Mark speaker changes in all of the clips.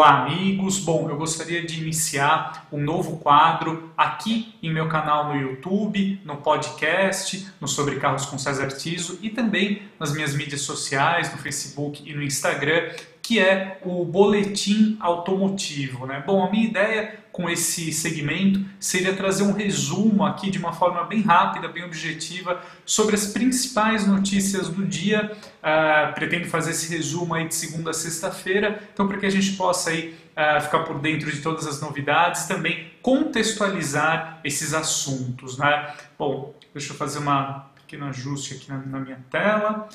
Speaker 1: Olá, amigos. Bom, eu gostaria de iniciar um novo quadro aqui em meu canal no YouTube, no podcast, no Sobre Carros com César Tiso e também nas minhas mídias sociais, no Facebook e no Instagram, que é o boletim automotivo. Né? Bom, a minha ideia com esse segmento seria trazer um resumo aqui de uma forma bem rápida, bem objetiva, sobre as principais notícias do dia. Uh, pretendo fazer esse resumo aí de segunda a sexta-feira, então para que a gente possa aí, uh, ficar por dentro de todas as novidades, também contextualizar esses assuntos. Né? Bom, deixa eu fazer um pequeno ajuste aqui na, na minha tela,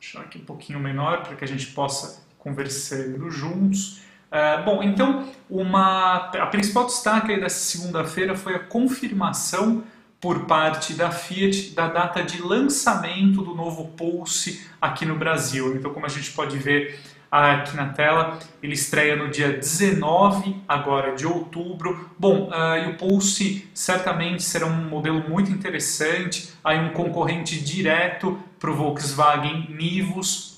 Speaker 1: deixar aqui um pouquinho menor para que a gente possa conversando juntos. Uh, bom, então uma, a principal destaque dessa segunda-feira foi a confirmação por parte da Fiat da data de lançamento do novo Pulse aqui no Brasil. Então, como a gente pode ver aqui na tela, ele estreia no dia 19 agora de outubro. Bom, uh, e o Pulse certamente será um modelo muito interessante, aí um concorrente direto para o Volkswagen Nivus,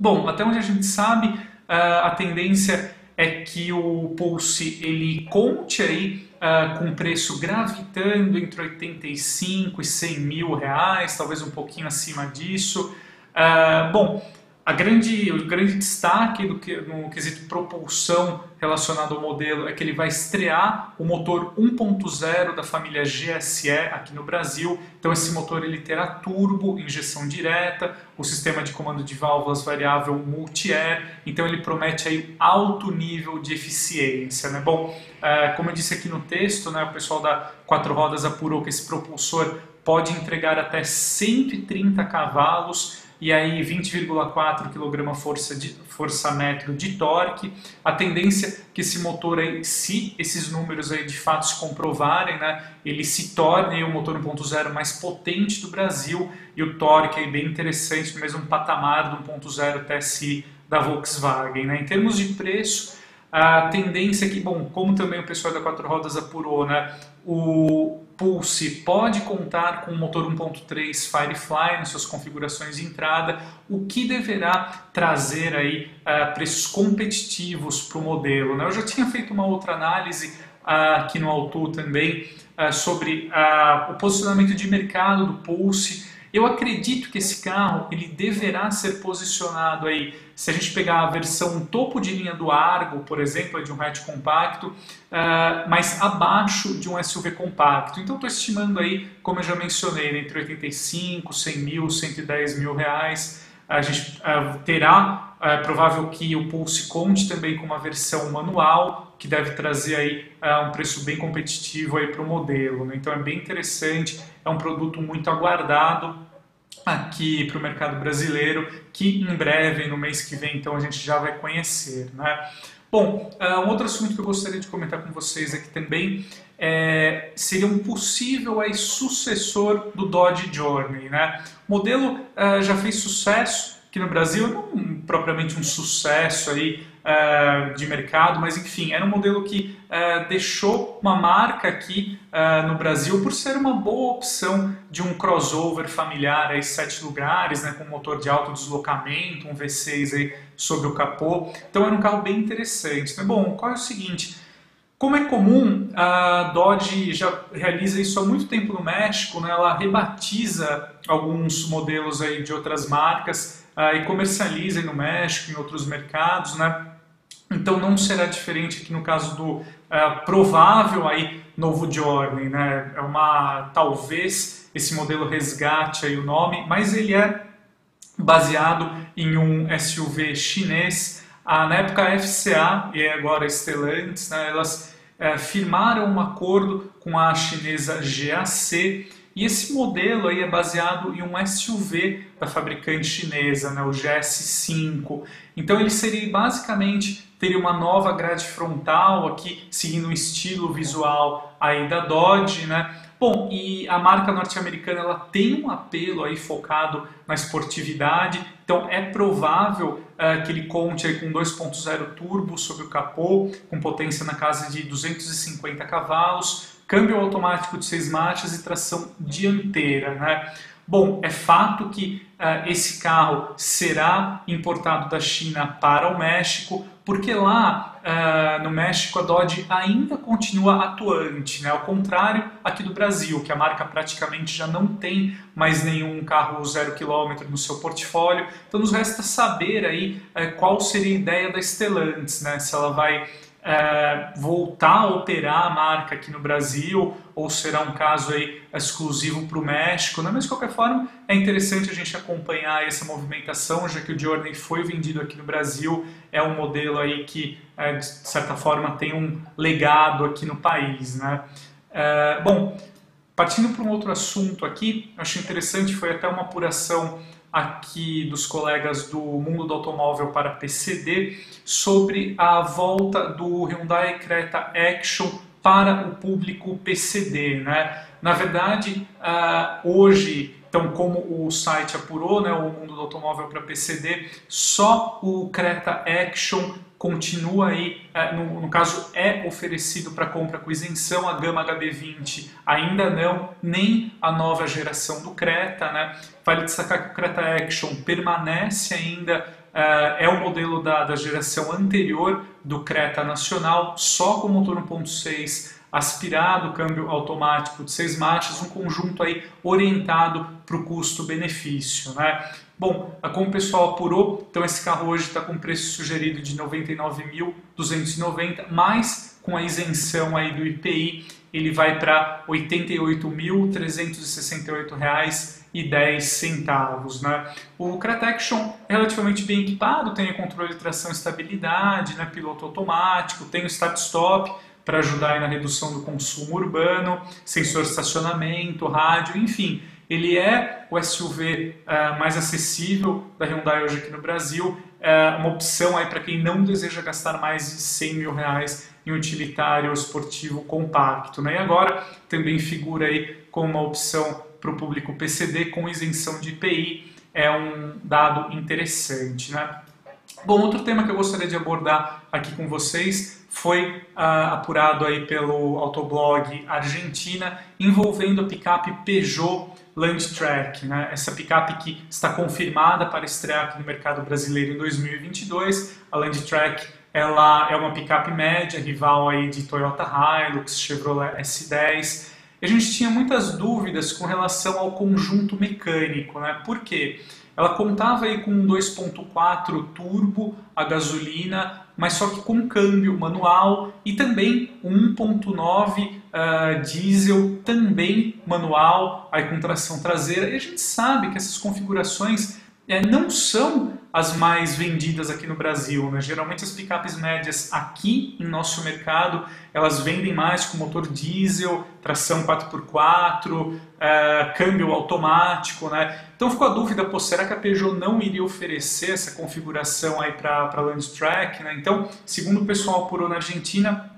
Speaker 1: Bom, até onde a gente sabe, a tendência é que o Pulse ele conte aí uh, com preço gravitando entre 85 e 100 mil reais, talvez um pouquinho acima disso. Uh, bom, a grande, o grande destaque do que, no quesito propulsão relacionado ao modelo é que ele vai estrear o motor 1.0 da família GSE aqui no Brasil. Então esse motor ele terá turbo, injeção direta, o sistema de comando de válvulas variável multi-air. Então ele promete aí alto nível de eficiência. Né? Bom, é, como eu disse aqui no texto, né, o pessoal da Quatro Rodas apurou que esse propulsor pode entregar até 130 cavalos e aí 20,4 kg força de força metro de torque. A tendência é que esse motor aí, se esses números aí de fato se comprovarem, né, ele se torne o motor 1.0 mais potente do Brasil e o torque aí bem interessante, no mesmo patamar do 1.0 TSI da Volkswagen, né? Em termos de preço, a tendência é que, bom, como também o pessoal da quatro rodas apurou, né, o Pulse pode contar com o motor 1.3 Firefly nas suas configurações de entrada, o que deverá trazer aí uh, preços competitivos para o modelo. Né? Eu já tinha feito uma outra análise uh, aqui no Auto também uh, sobre o posicionamento de mercado do Pulse eu acredito que esse carro ele deverá ser posicionado aí, se a gente pegar a versão topo de linha do Argo, por exemplo, de um hatch compacto, uh, mas abaixo de um SUV compacto. Então estou estimando aí, como eu já mencionei, entre 85, 100 mil, 110 mil reais. A gente uh, terá, é uh, provável que o Pulse conte também com uma versão manual, que deve trazer aí uh, um preço bem competitivo aí para o modelo. Né? Então é bem interessante, é um produto muito aguardado aqui para o mercado brasileiro, que em breve, no mês que vem, então a gente já vai conhecer. Né? Bom, uh, um outro assunto que eu gostaria de comentar com vocês aqui também é, seria um possível aí, sucessor do Dodge Journey. Né? O modelo uh, já fez sucesso aqui no Brasil, não propriamente um sucesso aí, uh, de mercado, mas enfim, era um modelo que uh, deixou uma marca aqui uh, no Brasil por ser uma boa opção de um crossover familiar aí, sete lugares, né, com motor de alto deslocamento, um V6 aí sobre o capô. Então era um carro bem interessante. Então, bom, qual é o seguinte? Como é comum, a Dodge já realiza isso há muito tempo no México, né? ela rebatiza alguns modelos aí de outras marcas uh, e comercializa no México, em outros mercados, né? Então não será diferente aqui no caso do uh, provável aí novo Journey, né? É uma talvez esse modelo resgate aí o nome, mas ele é baseado em um SUV chinês na época a FCA e agora a Stellantis, né, elas é, firmaram um acordo com a chinesa GAC e esse modelo aí é baseado em um SUV da fabricante chinesa, né, o GS5. Então ele seria basicamente teria uma nova grade frontal aqui, seguindo o estilo visual aí da Dodge, né? Bom, e a marca norte-americana ela tem um apelo aí focado na esportividade, então é provável uh, que ele conte aí com 2.0 turbo sobre o capô, com potência na casa de 250 cavalos, câmbio automático de seis marchas e tração dianteira, né? Bom, é fato que uh, esse carro será importado da China para o México, porque lá uh, no México a Dodge ainda continua atuante, né? ao contrário aqui do Brasil, que a marca praticamente já não tem mais nenhum carro zero quilômetro no seu portfólio. Então nos resta saber aí uh, qual seria a ideia da Stellantis, né? se ela vai é, voltar a operar a marca aqui no Brasil ou será um caso aí exclusivo para o México, né? mas de qualquer forma é interessante a gente acompanhar essa movimentação, já que o Journey foi vendido aqui no Brasil, é um modelo aí que é, de certa forma tem um legado aqui no país. Né? É, bom, partindo para um outro assunto aqui, acho interessante, foi até uma apuração aqui dos colegas do mundo do automóvel para PCD sobre a volta do Hyundai Creta Action para o público PCD. Né? Na verdade, uh, hoje, então como o site apurou, né, o mundo do automóvel para PCD, só o Creta Action continua aí, é, no, no caso é oferecido para compra com isenção a gama HB20, ainda não, nem a nova geração do Creta, né? Vale destacar que o Creta Action permanece ainda, é, é o modelo da, da geração anterior do Creta Nacional, só com motor 1.6 aspirado, câmbio automático de seis marchas, um conjunto aí orientado para o custo-benefício. Né? Bom, como o pessoal apurou, então esse carro hoje está com preço sugerido de R$ 99.290, mas com a isenção aí do IPI, ele vai para R$ 88.368,10 né? O Crataction é relativamente bem equipado, tem controle de tração e estabilidade, né? piloto automático, tem o start-stop, para ajudar na redução do consumo urbano, sensor estacionamento, rádio, enfim. Ele é o SUV uh, eh, mais acessível da Hyundai hoje aqui no Brasil, é uma opção aí para quem não deseja gastar mais de 100 mil reais em utilitário esportivo compacto. Né? E agora também figura aí como uma opção para o público PCD com isenção de IPI, é um dado interessante. Né? Bom, outro tema que eu gostaria de abordar aqui com vocês foi uh, apurado aí pelo autoblog Argentina, envolvendo a picape Peugeot Landtrack, né? essa picape que está confirmada para estrear aqui no mercado brasileiro em 2022. A Landtrack ela é uma picape média, rival aí de Toyota Hilux, Chevrolet S10. E a gente tinha muitas dúvidas com relação ao conjunto mecânico, né? Por quê? Ela contava aí com um 2.4 turbo a gasolina, mas só que com câmbio manual e também um 1.9 uh, diesel também manual, aí com tração traseira. E a gente sabe que essas configurações é, não são as mais vendidas aqui no Brasil. Né? Geralmente as picapes médias aqui em nosso mercado, elas vendem mais com motor diesel, tração 4x4, é, câmbio automático. Né? Então ficou a dúvida, pô, será que a Peugeot não iria oferecer essa configuração aí para a Landstrack? Né? Então, segundo o pessoal apurou na Argentina,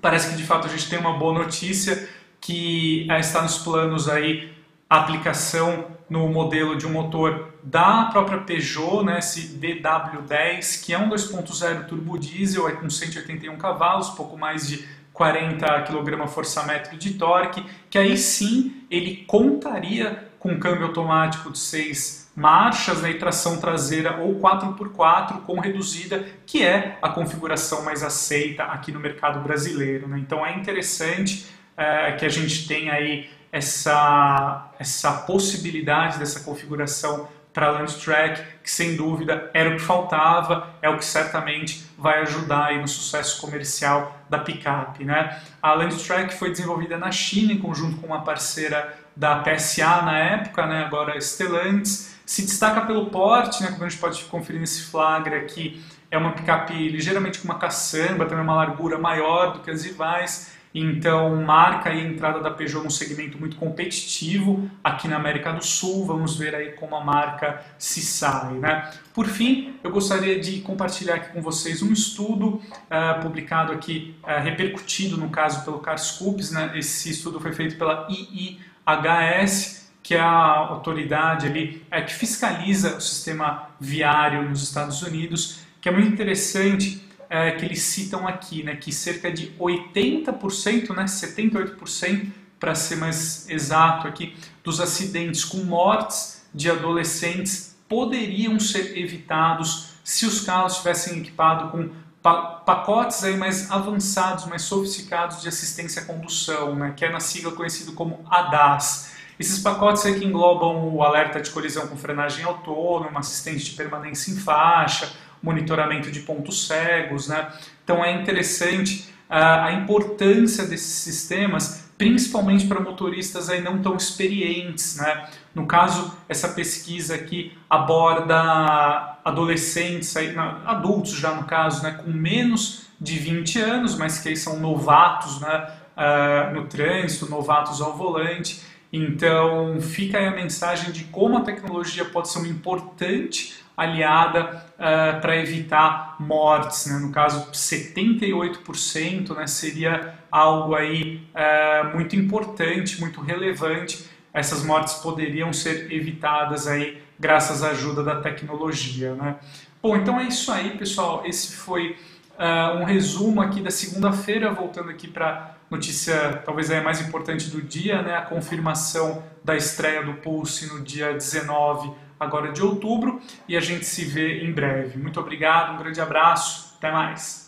Speaker 1: parece que de fato a gente tem uma boa notícia que é, está nos planos aí a aplicação no modelo de um motor da própria Peugeot, né, esse DW10, que é um 2.0 turbo diesel aí com 181 cavalos, pouco mais de 40 kgfm de torque, que aí sim ele contaria com câmbio automático de 6 marchas né, e tração traseira ou 4x4 com reduzida, que é a configuração mais aceita aqui no mercado brasileiro. Né? Então é interessante é, que a gente tenha aí essa, essa possibilidade dessa configuração para a Landtrack, que sem dúvida era o que faltava, é o que certamente vai ajudar aí no sucesso comercial da picape. Né? A Landtrack foi desenvolvida na China em conjunto com uma parceira da PSA na época, né? agora Stellantis, se destaca pelo porte, né? como a gente pode conferir nesse flagra aqui, é uma picape ligeiramente com uma caçamba, também uma largura maior do que as rivais, então, marca a entrada da Peugeot num segmento muito competitivo aqui na América do Sul. Vamos ver aí como a marca se sai. Né? Por fim, eu gostaria de compartilhar aqui com vocês um estudo uh, publicado aqui, uh, repercutido no caso pelo Carscoops. Né? Esse estudo foi feito pela IIHS, que é a autoridade ali é, que fiscaliza o sistema viário nos Estados Unidos, que é muito interessante é, que eles citam aqui, né, que cerca de 80%, né, 78% para ser mais exato aqui, dos acidentes com mortes de adolescentes poderiam ser evitados se os carros tivessem equipado com pacotes aí mais avançados, mais sofisticados de assistência à condução, né, que é na sigla conhecido como ADAS. Esses pacotes aí que englobam o alerta de colisão com frenagem autônoma, assistente de permanência em faixa, monitoramento de pontos cegos, né? Então é interessante uh, a importância desses sistemas, principalmente para motoristas aí não tão experientes, né? No caso, essa pesquisa aqui aborda adolescentes, aí, adultos já no caso, né, com menos de 20 anos, mas que aí são novatos né, uh, no trânsito, novatos ao volante. Então, fica aí a mensagem de como a tecnologia pode ser importante aliada uh, para evitar mortes. Né? No caso, 78% né, seria algo aí uh, muito importante, muito relevante essas mortes poderiam ser evitadas aí graças à ajuda da tecnologia, né? Bom, então é isso aí, pessoal. Esse foi uh, um resumo aqui da segunda-feira, voltando aqui para notícia talvez a mais importante do dia, né? A confirmação da estreia do Pulse no dia 19 agora de outubro e a gente se vê em breve. Muito obrigado, um grande abraço, até mais.